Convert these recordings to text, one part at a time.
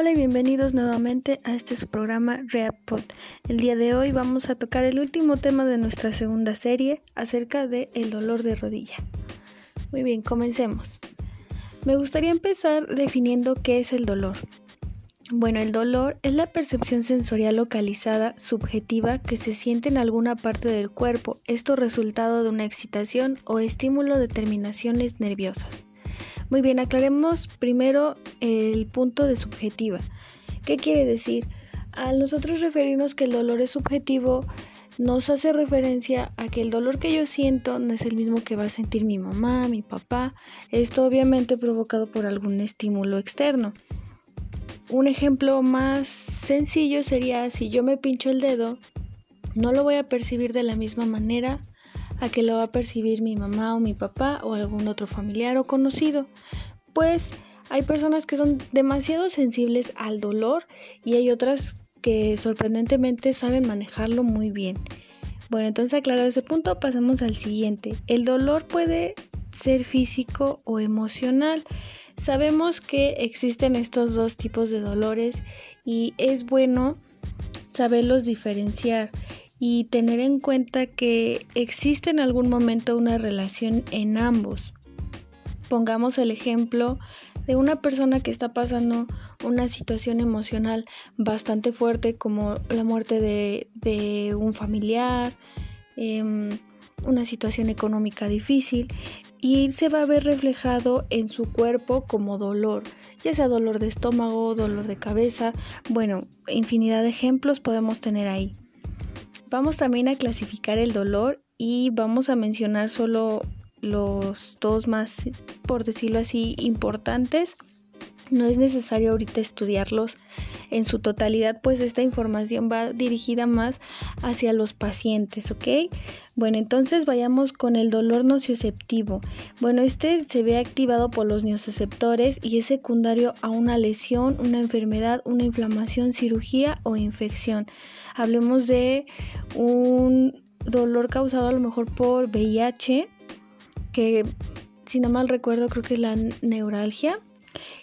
Hola y bienvenidos nuevamente a este su programa ReaPod. El día de hoy vamos a tocar el último tema de nuestra segunda serie acerca de el dolor de rodilla. Muy bien, comencemos. Me gustaría empezar definiendo qué es el dolor. Bueno, el dolor es la percepción sensorial localizada, subjetiva, que se siente en alguna parte del cuerpo, esto resultado de una excitación o estímulo de terminaciones nerviosas. Muy bien, aclaremos primero el punto de subjetiva. ¿Qué quiere decir? Al nosotros referirnos que el dolor es subjetivo, nos hace referencia a que el dolor que yo siento no es el mismo que va a sentir mi mamá, mi papá. Esto obviamente provocado por algún estímulo externo. Un ejemplo más sencillo sería si yo me pincho el dedo, no lo voy a percibir de la misma manera a que lo va a percibir mi mamá o mi papá o algún otro familiar o conocido. Pues hay personas que son demasiado sensibles al dolor y hay otras que sorprendentemente saben manejarlo muy bien. Bueno, entonces aclarado ese punto, pasamos al siguiente. El dolor puede ser físico o emocional. Sabemos que existen estos dos tipos de dolores y es bueno saberlos diferenciar y tener en cuenta que existe en algún momento una relación en ambos. Pongamos el ejemplo de una persona que está pasando una situación emocional bastante fuerte como la muerte de, un familiar, em, una situación económica difícil y se va a ver reflejado en su cuerpo como dolor, ya sea dolor de estómago, dolor de cabeza, bueno, infinidad de ejemplos podemos tener ahí. Vamos también a clasificar el dolor y vamos a mencionar solo los dos más, por decirlo así, importantes. No es necesario ahorita estudiarlos en su totalidad, pues esta información va dirigida más hacia los pacientes, ¿ok? Bueno, entonces vayamos con el dolor nocioceptivo. Bueno, este se ve activado por los nocioceptores y es secundario a una lesión, una enfermedad, una inflamación, cirugía o infección. Hablemos de un dolor causado a lo mejor por VIH, que si no mal recuerdo creo que es la neuralgia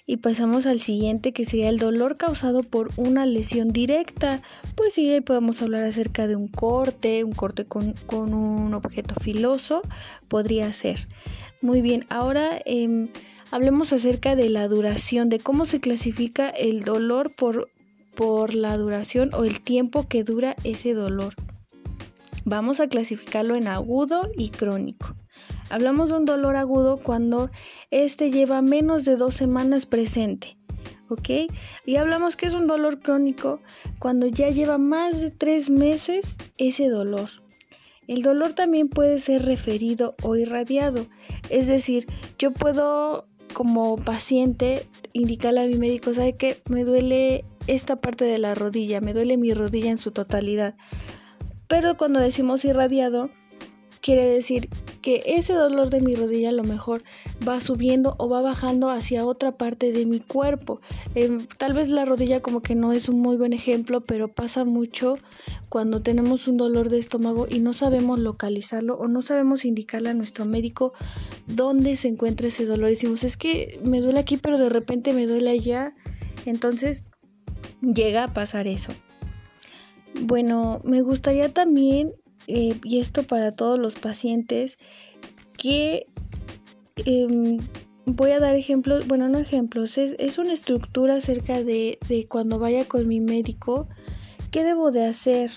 y pasamos al siguiente que sería el dolor causado por una lesión directa. Pues sí, ahí podemos hablar acerca de un corte, un corte con, un objeto filoso, podría ser. Muy bien, ahora em, hablemos acerca de la duración, de cómo se clasifica el dolor por, por la duración o el tiempo que dura ese dolor. Vamos a clasificarlo en agudo y crónico. Hablamos de un dolor agudo cuando este lleva menos de dos semanas presente. ¿Ok? Y hablamos que es un dolor crónico cuando ya lleva más de tres meses ese dolor. El dolor también puede ser referido o irradiado. Es decir, yo puedo como paciente indicarle a mi médico, ¿sabe que Me duele esta parte de la rodilla, me duele mi rodilla en su totalidad. Pero cuando decimos irradiado, quiere decir que ese dolor de mi rodilla a lo mejor va subiendo o va bajando hacia otra parte de mi cuerpo. Em, tal vez la rodilla como que no es un muy buen ejemplo, pero pasa mucho cuando tenemos un dolor de estómago y no sabemos localizarlo o no sabemos indicarle a nuestro médico dónde se encuentra ese dolor. Y decimos, es que me duele aquí, pero de repente me duele allá. Entonces llega a pasar eso. Bueno, me gustaría también eh, y esto para todos los pacientes, que em, voy a dar ejemplos, bueno, no ejemplos, es, una estructura acerca de, de, cuando vaya con mi médico, qué debo de hacer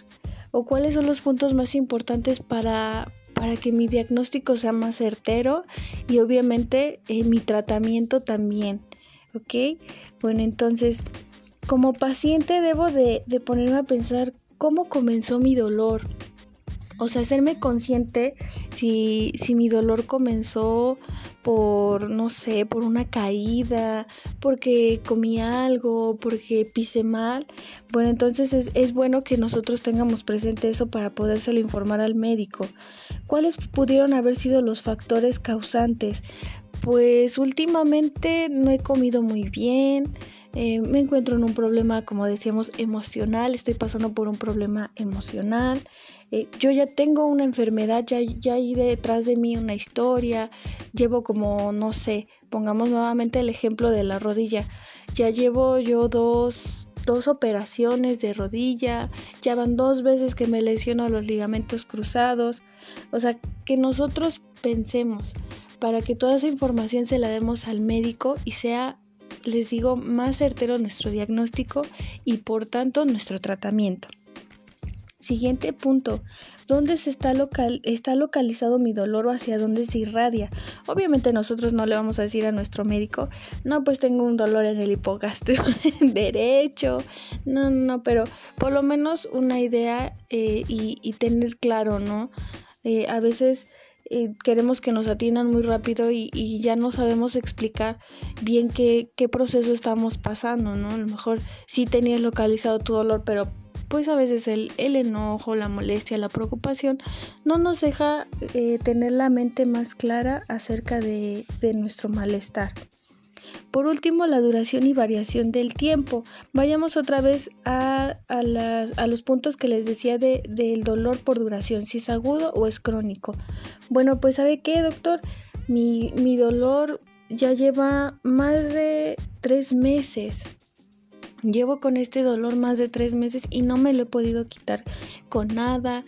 o cuáles son los puntos más importantes para, para que mi diagnóstico sea más certero y obviamente eh, mi tratamiento también, ¿ok? Bueno, entonces, como paciente debo de, de ponerme a pensar cómo comenzó mi dolor, o sea, hacerme consciente si, si mi dolor comenzó por, no sé, por una caída, porque comí algo, porque pise mal. Bueno, entonces es, es bueno que nosotros tengamos presente eso para podérselo informar al médico. ¿Cuáles pudieron haber sido los factores causantes? Pues últimamente no he comido muy bien, eh, me encuentro en un problema, como decíamos, emocional, estoy pasando por un problema emocional, eh, yo ya tengo una enfermedad, ya, ya hay detrás de mí una historia, llevo como, no sé, pongamos nuevamente el ejemplo de la rodilla, ya llevo yo dos, dos operaciones de rodilla, ya van dos veces que me lesiono los ligamentos cruzados, o sea, que nosotros pensemos para que toda esa información se la demos al médico y sea les digo, más certero nuestro diagnóstico y por tanto nuestro tratamiento. Siguiente punto. ¿Dónde se está, local, está localizado mi dolor o hacia dónde se irradia? Obviamente nosotros no le vamos a decir a nuestro médico, no, pues tengo un dolor en el hipogastrio derecho. No, no, pero por lo menos una idea eh, y, tener claro, ¿no? Eh, a veces queremos que nos atiendan muy rápido y, ya no sabemos explicar bien qué, qué, proceso estamos pasando, ¿no? A lo mejor sí tenías localizado tu dolor, pero pues a veces el, el enojo, la molestia, la preocupación no nos deja eh, tener la mente más clara acerca de, de nuestro malestar. Por último, la duración y variación del tiempo. Vayamos otra vez a, los puntos que les decía de, del dolor por duración, si es agudo o es crónico. Bueno, pues ¿sabe qué, doctor? Mi, mi dolor ya lleva más de tres meses. Llevo con este dolor más de tres meses y no me lo he podido quitar con nada.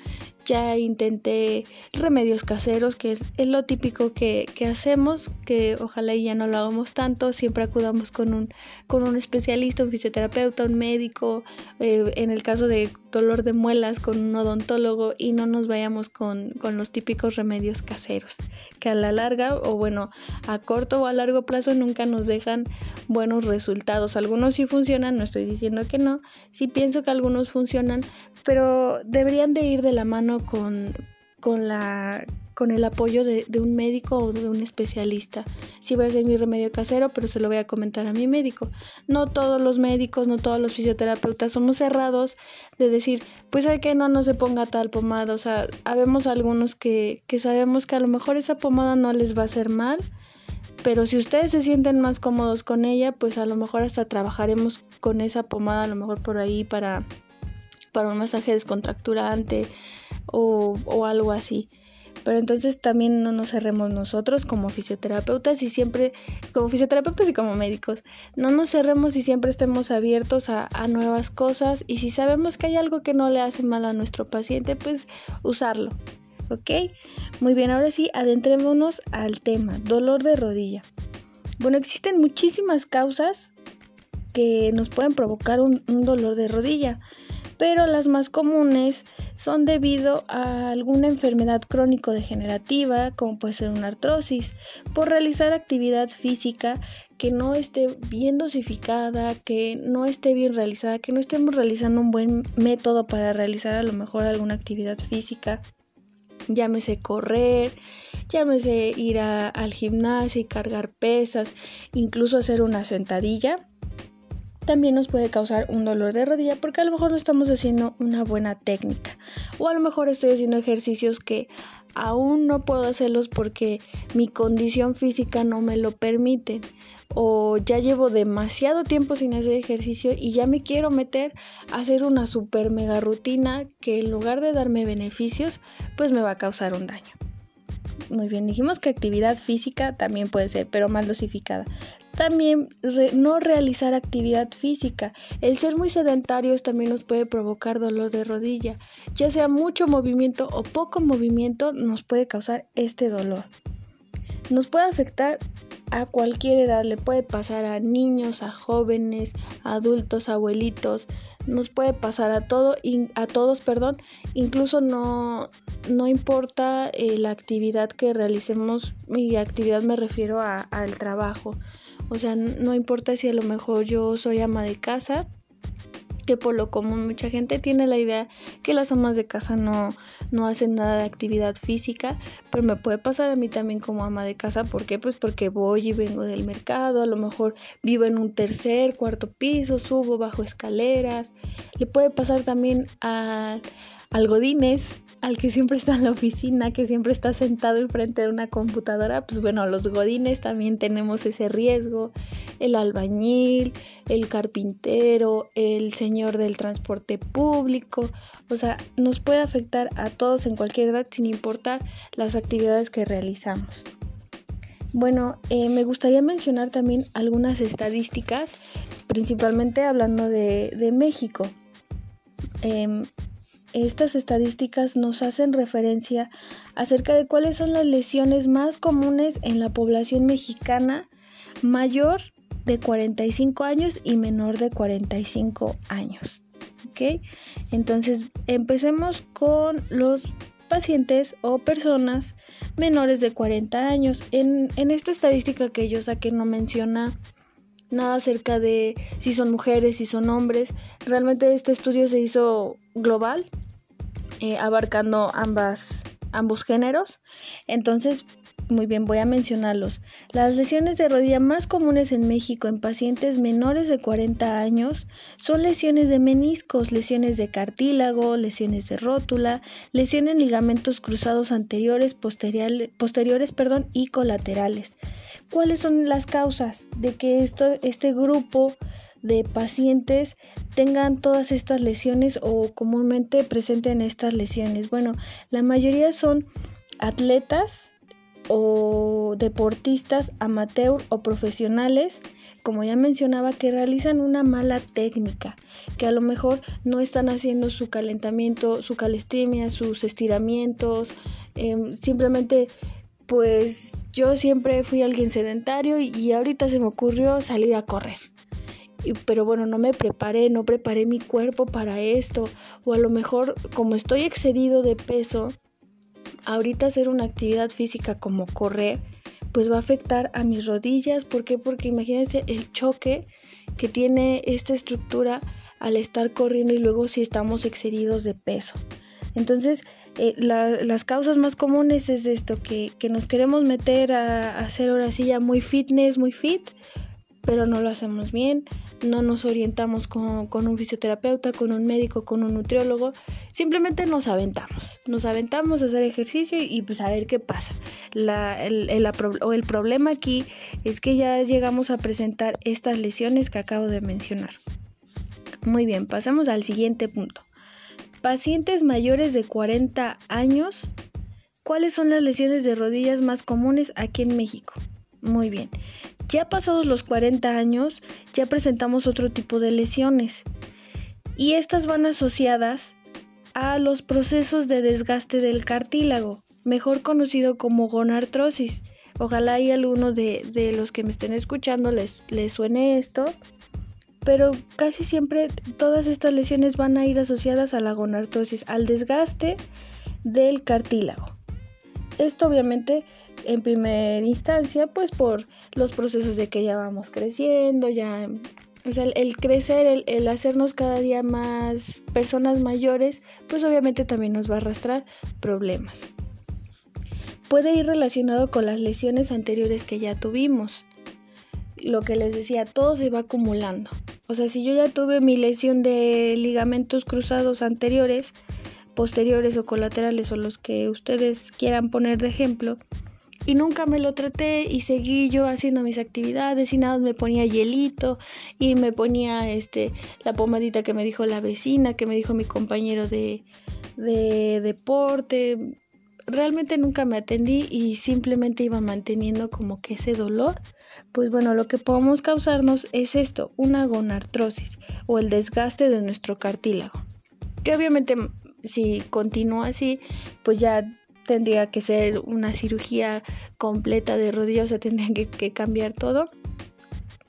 Ya intenté remedios caseros, que es, lo típico que, hacemos, que ojalá ya no lo hagamos tanto, siempre acudamos con un, con un especialista, un fisioterapeuta, un médico, eh, en el caso de dolor de muelas, con un odontólogo y no nos vayamos con, con los típicos remedios caseros, que a la larga, o bueno, a corto o a largo plazo nunca nos dejan buenos resultados. Algunos sí funcionan, no estoy diciendo que no, sí pienso que algunos funcionan, pero deberían de ir de la mano con, con, la, con el apoyo de, un médico o de un especialista. Sí voy a hacer mi remedio casero, pero se lo voy a comentar a mi médico. No todos los médicos, no todos los fisioterapeutas somos cerrados de decir, pues hay que no, no se ponga tal pomada. O sea, habemos algunos que, que sabemos que a lo mejor esa pomada no les va a hacer mal. Pero si ustedes se sienten más cómodos con ella, pues a lo mejor hasta trabajaremos con esa pomada, a lo mejor por ahí para para un masaje descontracturante o, o algo así. Pero entonces también no nos cerremos nosotros como fisioterapeutas y siempre, como fisioterapeutas y como médicos, no nos cerremos y siempre estemos abiertos a, nuevas cosas y si sabemos que hay algo que no le hace mal a nuestro paciente, pues usarlo. ¿Ok? Muy bien, ahora sí, adentrémonos al tema, dolor de rodilla. Bueno, existen muchísimas causas que nos pueden provocar un dolor de rodilla pero las más comunes son debido a alguna enfermedad crónico-degenerativa, como puede ser una artrosis, por realizar actividad física que no esté bien dosificada, que no esté bien realizada, que no estemos realizando un buen método para realizar a lo mejor alguna actividad física. Llámese correr, llámese ir al gimnasio y cargar pesas, incluso hacer una sentadilla también nos puede causar un dolor de rodilla porque a lo mejor no estamos haciendo una buena técnica o a lo mejor estoy haciendo ejercicios que aún no puedo hacerlos porque mi condición física no me lo permite o ya llevo demasiado tiempo sin hacer ejercicio y ya me quiero meter a hacer una super mega rutina que en lugar de darme beneficios pues me va a causar un daño. Muy bien, dijimos que actividad física también puede ser, pero mal dosificada. También no realizar actividad física. El ser muy sedentarios también nos puede provocar dolor de rodilla. Ya sea mucho movimiento o poco movimiento nos puede causar este dolor. Nos puede afectar a cualquier edad, le puede pasar a niños, a jóvenes, adultos, abuelitos, nos puede pasar a todo a todos, perdón, incluso no no importa eh, la actividad que realicemos, mi actividad me refiero al trabajo. O sea, no importa si a lo mejor yo soy ama de casa, que por lo común mucha gente tiene la idea que las amas de casa no, no hacen nada de actividad física, pero me puede pasar a mí también como ama de casa, ¿por qué? Pues porque voy y vengo del mercado, a lo mejor vivo en un tercer, cuarto piso, subo bajo escaleras, le puede pasar también a al godines, al que siempre está en la oficina, que siempre está sentado enfrente de una computadora, pues bueno, los godines también tenemos ese riesgo, el albañil, el carpintero, el señor del transporte público, o sea, nos puede afectar a todos en cualquier edad sin importar las actividades que realizamos. Bueno, eh, me gustaría mencionar también algunas estadísticas, principalmente hablando de, México. Em, estas estadísticas nos hacen referencia acerca de cuáles son las lesiones más comunes en la población mexicana mayor de 45 años y menor de 45 años. ¿Ok? Entonces, empecemos con los pacientes o personas menores de 40 años. En, en esta estadística que yo saqué no menciona nada acerca de si son mujeres, si son hombres. Realmente este estudio se hizo global, eh, abarcando ambas, ambos géneros. Entonces, muy bien, voy a mencionarlos. Las lesiones de rodilla más comunes en México en pacientes menores de 40 años son lesiones de meniscos, lesiones de cartílago, lesiones de rótula, lesiones en ligamentos cruzados anteriores, posteriores, perdón, y colaterales. ¿Cuáles son las causas de que esto, este grupo de pacientes tengan todas estas lesiones o comúnmente presenten estas lesiones. Bueno, la mayoría son atletas o deportistas amateur o profesionales, como ya mencionaba, que realizan una mala técnica, que a lo mejor no están haciendo su calentamiento, su calistenia, sus estiramientos, em, simplemente pues yo siempre fui alguien sedentario y ahorita se me ocurrió salir a correr pero bueno, no me preparé, no preparé mi cuerpo para esto, o a lo mejor como estoy excedido de peso, ahorita hacer una actividad física como correr, pues va a afectar a mis rodillas, ¿por qué? Porque imagínense el choque que tiene esta estructura al estar corriendo y luego si estamos excedidos de peso. Entonces, eh, las causas más comunes es esto, que, que nos queremos meter a, a hacer ahora sí ya muy fitness, muy fit, pero no lo hacemos bien, no nos orientamos con, un fisioterapeuta, con un médico, con un nutriólogo, simplemente nos aventamos, nos aventamos a hacer ejercicio y, pues a ver qué pasa. el, o el problema aquí es que ya llegamos a presentar estas lesiones que acabo de mencionar. Muy bien, pasamos al siguiente punto. Pacientes mayores de 40 años, ¿cuáles son las lesiones de rodillas más comunes aquí en México? Muy bien. Ya pasados los 40 años, ya presentamos otro tipo de lesiones y estas van asociadas a los procesos de desgaste del cartílago, mejor conocido como gonartrosis. Ojalá y alguno de, los que me estén escuchando les, les suene esto, pero casi siempre todas estas lesiones van a ir asociadas a la gonartrosis, al desgaste del cartílago. Esto obviamente en primera instancia pues por los procesos de que ya vamos creciendo, ya, o sea, el, crecer, el, hacernos cada día más personas mayores, pues obviamente también nos va a arrastrar problemas. Puede ir relacionado con las lesiones anteriores que ya tuvimos. Lo que les decía, todo se va acumulando. O sea, si yo ya tuve mi lesión de ligamentos cruzados anteriores, posteriores o colaterales o los que ustedes quieran poner de ejemplo, y nunca me lo traté y seguí yo haciendo mis actividades y nada me ponía hielito y me ponía este la pomadita que me dijo la vecina, que me dijo mi compañero de, de deporte. Realmente nunca me atendí y simplemente iba manteniendo como que ese dolor. Pues bueno, lo que podemos causarnos es esto, una gonartrosis o el desgaste de nuestro cartílago. Que obviamente si continúa así, pues ya tendría que ser una cirugía completa de rodillas, o sea, tendría que, cambiar todo.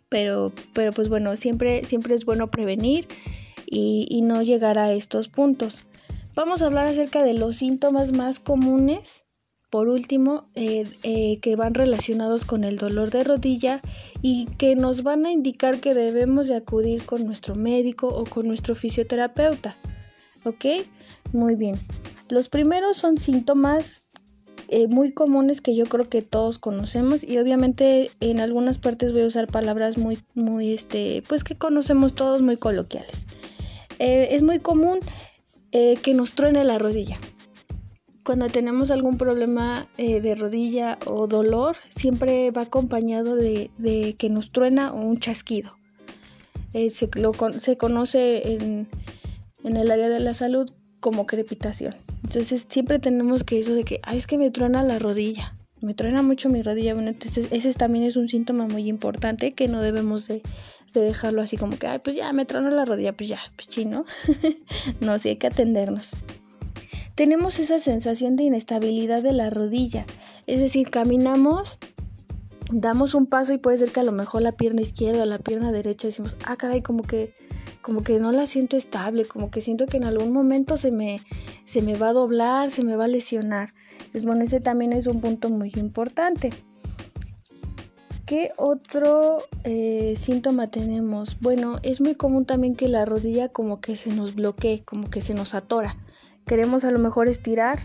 Pero, pero pues bueno, siempre, siempre es bueno prevenir y, no llegar a estos puntos. Vamos a hablar acerca de los síntomas más comunes, por último, eh, eh, que van relacionados con el dolor de rodilla y que nos van a indicar que debemos de acudir con nuestro médico o con nuestro fisioterapeuta. ¿Ok? Muy bien. Los primeros son síntomas eh, muy comunes que yo creo que todos conocemos y obviamente en algunas partes voy a usar palabras muy, muy, este, pues que conocemos todos muy coloquiales. Eh, es muy común eh, que nos truene la rodilla. Cuando tenemos algún problema de rodilla o dolor, siempre va acompañado de, que nos truena un chasquido. Se, se, conoce en, el área de la salud como crepitación. Entonces siempre tenemos que eso de que, ay, es que me truena la rodilla, me truena mucho mi rodilla. Bueno, entonces ese también es un síntoma muy importante que no debemos de, de dejarlo así como que, ay, pues ya me truena la rodilla, pues ya, pues chino. no, sí hay que atendernos tenemos esa sensación de inestabilidad de la rodilla. Es decir, caminamos, damos un paso y puede ser que a lo mejor la pierna izquierda o la pierna derecha decimos, ah, caray, como que, como que no la siento estable, como que siento que en algún momento se me, se me va a doblar, se me va a lesionar. Entonces, bueno, ese también es un punto muy importante. ¿Qué otro eh, síntoma tenemos? Bueno, es muy común también que la rodilla como que se nos bloquee, como que se nos atora queremos a lo mejor estirar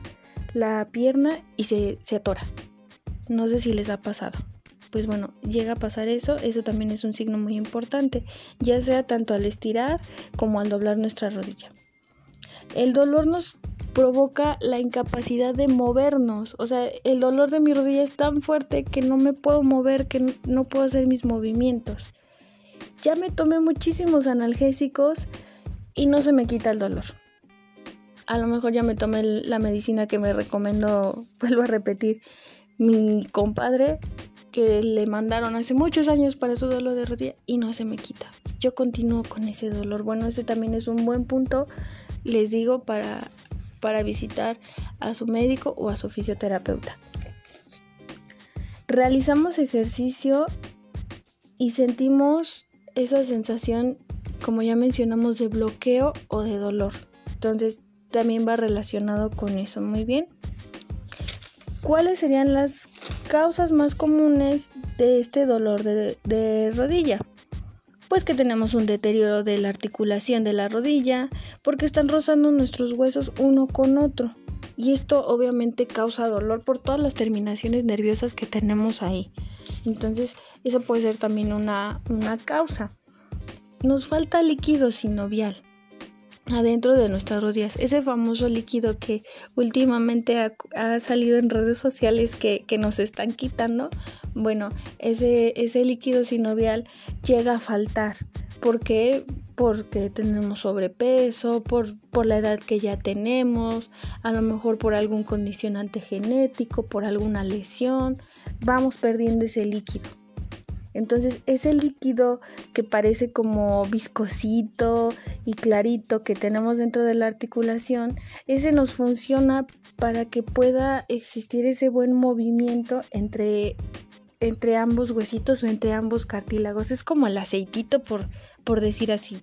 la pierna y se, se atora. No sé si les ha pasado. Pues bueno, llega a pasar eso, eso también es un signo muy importante, ya sea tanto al estirar como al doblar nuestra rodilla. El dolor nos provoca la incapacidad de movernos, o sea, el dolor de mi rodilla es tan fuerte que no me puedo mover, que no puedo hacer mis movimientos. Ya me tomé muchísimos analgésicos y no se me quita el dolor a lo mejor ya me tomé la medicina que me recomendó, vuelvo a repetir, mi compadre que le mandaron hace muchos años para su dolor de rodilla y no se me quita. Yo continúo con ese dolor. Bueno, ese también es un buen punto, les digo, para, para visitar a su médico o a su fisioterapeuta. Realizamos ejercicio y sentimos esa sensación, como ya mencionamos, de bloqueo o de dolor. Entonces, también va relacionado con eso. Muy bien. ¿Cuáles serían las causas más comunes de este dolor de, rodilla? Pues que tenemos un deterioro de la articulación de la rodilla, porque están rozando nuestros huesos uno con otro. Y esto obviamente causa dolor por todas las terminaciones nerviosas que tenemos ahí. Entonces, eso puede ser también una, una causa. Nos falta líquido sinovial adentro de nuestras rodillas. Ese famoso líquido que últimamente ha, salido en redes sociales que, nos están quitando. Bueno, ese, ese líquido sinovial llega a faltar. ¿Por qué? Porque tenemos sobrepeso, por, por la edad que ya tenemos, a lo mejor por algún condicionante genético, por alguna lesión. Vamos perdiendo ese líquido. Entonces ese líquido que parece como viscosito y clarito que tenemos dentro de la articulación, ese nos funciona para que pueda existir ese buen movimiento entre, entre ambos huesitos o entre ambos cartílagos. Es como el aceitito por, por decir así.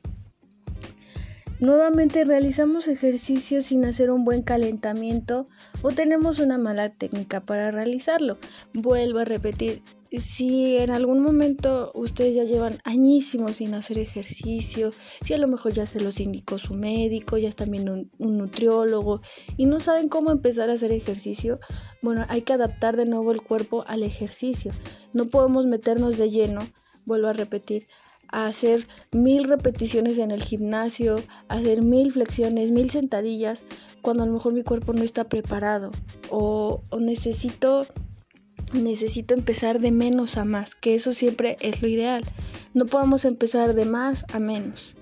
Nuevamente realizamos ejercicios sin hacer un buen calentamiento o tenemos una mala técnica para realizarlo. Vuelvo a repetir, si en algún momento ustedes ya llevan añísimos sin hacer ejercicio, si a lo mejor ya se los indicó su médico, ya están viendo un, nutriólogo y no saben cómo empezar a hacer ejercicio, bueno, hay que adaptar de nuevo el cuerpo al ejercicio. No podemos meternos de lleno, vuelvo a repetir, a hacer mil repeticiones en el gimnasio, hacer mil flexiones, mil sentadillas, cuando a lo mejor mi cuerpo no está preparado o necesito necesito empezar de menos a más, que eso siempre es lo ideal. No podemos empezar de más a menos.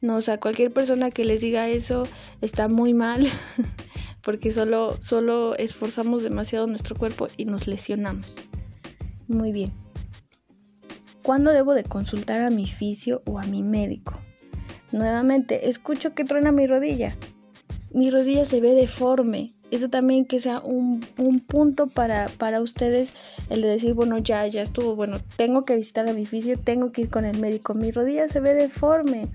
No, o sea, cualquier persona que les diga eso está muy mal, porque solo, solo esforzamos demasiado nuestro cuerpo y nos lesionamos. Muy bien. ¿Cuándo debo de consultar a mi fisio o a mi médico? Nuevamente, escucho que truena mi rodilla. Mi rodilla se ve deforme, eso también que sea un, punto para, para, ustedes el de decir, bueno, ya, ya estuvo, bueno, tengo que visitar a mi fisio, tengo que ir con el médico, mi rodilla se ve deforme,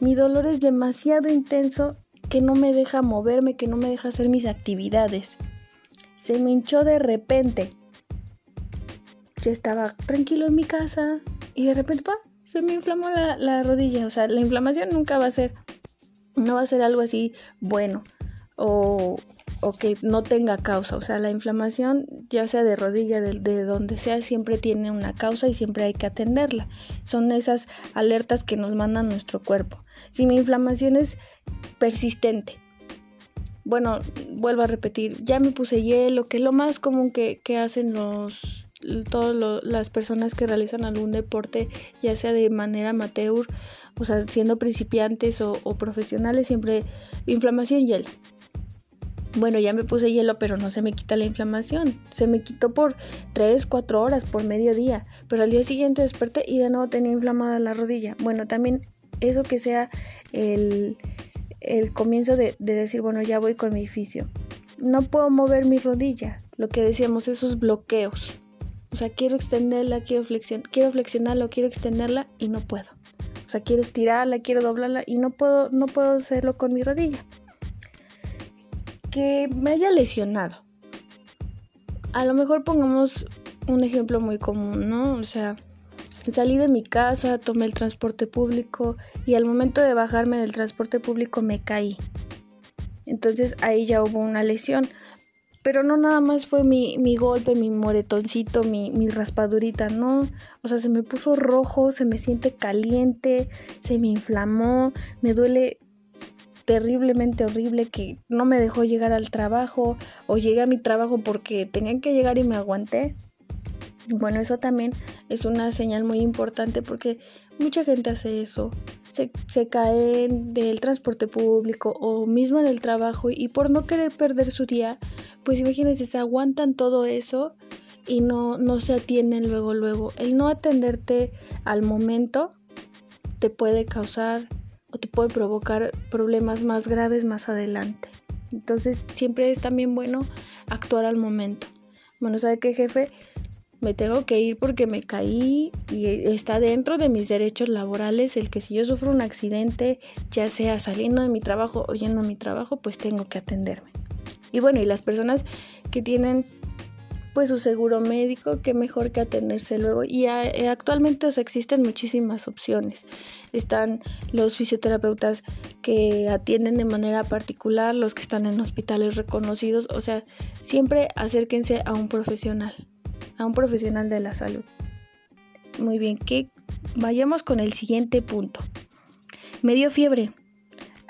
mi dolor es demasiado intenso que no me deja moverme, que no me deja hacer mis actividades. Se me hinchó de repente. Yo estaba tranquilo en mi casa y de repente, pa, se me inflamó la, la rodilla. O sea, la inflamación nunca va a ser, no va a ser algo así bueno o, o que no tenga causa. O sea, la inflamación, ya sea de rodilla, de, de, donde sea, siempre tiene una causa y siempre hay que atenderla. Son esas alertas que nos manda nuestro cuerpo. Si mi inflamación es persistente, bueno, vuelvo a repetir, ya me puse hielo, que es lo más común que, hacen los todas las personas que realizan algún deporte, ya sea de manera amateur, o sea, siendo principiantes o, o profesionales, siempre inflamación hielo. Bueno, ya me puse hielo, pero no se me quita la inflamación. Se me quitó por 3, 4 horas, por mediodía. Pero al día siguiente desperté y de nuevo tenía inflamada la rodilla. Bueno, también eso que sea el, comienzo de, decir, bueno, ya voy con mi fisio. No puedo mover mi rodilla. Lo que decíamos, esos bloqueos. O sea, quiero extenderla, quiero, flexion quiero flexionarla quiero extenderla y no puedo. O sea, quiero estirarla, quiero doblarla y no puedo, no puedo hacerlo con mi rodilla que me haya lesionado. A lo mejor pongamos un ejemplo muy común, ¿no? O sea, salí de mi casa, tomé el transporte público y al momento de bajarme del transporte público me caí. Entonces ahí ya hubo una lesión. Pero no nada más fue mi, golpe, mi moretoncito, mi, mi raspadurita, no. O sea, se me puso rojo, se me siente caliente, se me inflamó, me duele terriblemente horrible que no me dejó llegar al trabajo o llegué a mi trabajo porque tenía que llegar y me aguanté. Bueno, eso también es una señal muy importante porque mucha gente hace eso. Se, se cae del transporte público o mismo en el trabajo y por no querer perder su día, pues imagínense, se aguantan todo eso y no, no se atienden luego, luego. El no atenderte al momento te puede causar te puede provocar problemas más graves más adelante. Entonces siempre es también bueno actuar al momento. Bueno, ¿sabe qué jefe? Me tengo que ir porque me caí y está dentro de mis derechos laborales el que si yo sufro un accidente, ya sea saliendo de mi trabajo o yendo a mi trabajo, pues tengo que atenderme. Y bueno, y las personas que tienen pues su seguro médico, qué mejor que atenderse luego. Y eh, actualmente existen muchísimas opciones. Están los fisioterapeutas que atienden de manera particular, los que están en hospitales reconocidos, o sea, siempre acérquense a un profesional, a un profesional de la salud. Muy bien, que vayamos con el siguiente punto. Me dio fiebre.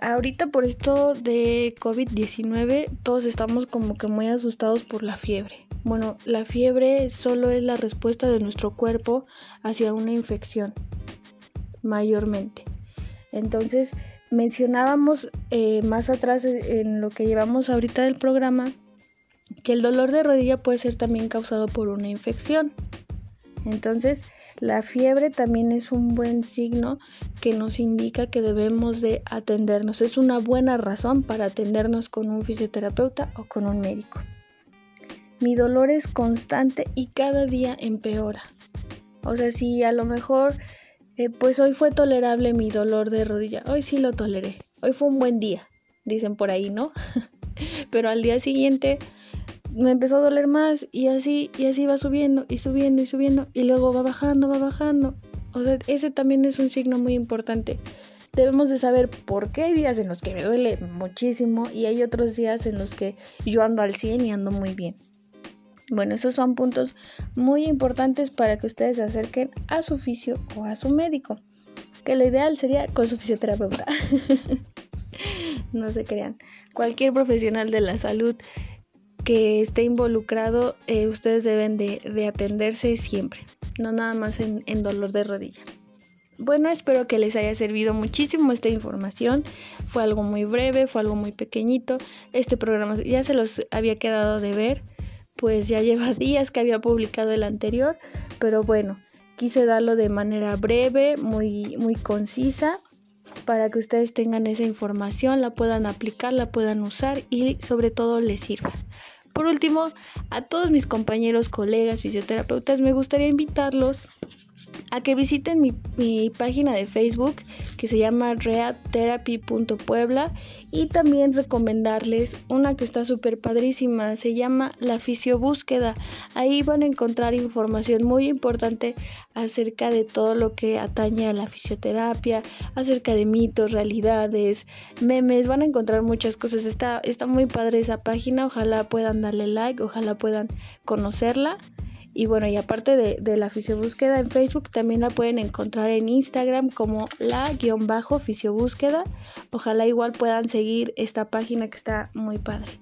Ahorita por esto de COVID-19 todos estamos como que muy asustados por la fiebre. Bueno, la fiebre solo es la respuesta de nuestro cuerpo hacia una infección, mayormente. Entonces, mencionábamos eh, más atrás en lo que llevamos ahorita del programa que el dolor de rodilla puede ser también causado por una infección. Entonces, la fiebre también es un buen signo que nos indica que debemos de atendernos. Es una buena razón para atendernos con un fisioterapeuta o con un médico. Mi dolor es constante y cada día empeora. O sea, si a lo mejor, eh, pues hoy fue tolerable mi dolor de rodilla, hoy sí lo toleré, hoy fue un buen día, dicen por ahí, ¿no? Pero al día siguiente me empezó a doler más y así, y así va subiendo y subiendo y subiendo y luego va bajando, va bajando. O sea, ese también es un signo muy importante. Debemos de saber por qué hay días en los que me duele muchísimo y hay otros días en los que yo ando al 100 y ando muy bien. Bueno, esos son puntos muy importantes para que ustedes se acerquen a su oficio o a su médico. Que lo ideal sería con su fisioterapeuta. no se crean. Cualquier profesional de la salud que esté involucrado, eh, ustedes deben de, atenderse siempre. No nada más en, en dolor de rodilla. Bueno, espero que les haya servido muchísimo esta información. Fue algo muy breve, fue algo muy pequeñito. Este programa ya se los había quedado de ver pues ya lleva días que había publicado el anterior, pero bueno, quise darlo de manera breve, muy, muy concisa, para que ustedes tengan esa información, la puedan aplicar, la puedan usar y sobre todo les sirva. Por último, a todos mis compañeros, colegas, fisioterapeutas, me gustaría invitarlos a que visiten mi, página de Facebook que se llama reatherapy.puebla y también recomendarles una que está súper padrísima, se llama La Fisiobúsqueda. Ahí van a encontrar información muy importante acerca de todo lo que atañe a la fisioterapia, acerca de mitos, realidades, memes, van a encontrar muchas cosas. Está, está muy padre esa página, ojalá puedan darle like, ojalá puedan conocerla Y bueno, y aparte de, de la fisiobúsqueda en Facebook, también la pueden encontrar en Instagram como la-fisiobúsqueda. Ojalá igual puedan seguir esta página que está muy padre.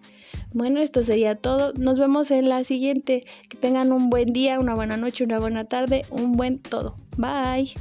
Bueno, esto sería todo. Nos vemos en la siguiente. Que tengan un buen día, una buena noche, una buena tarde, un buen todo. Bye.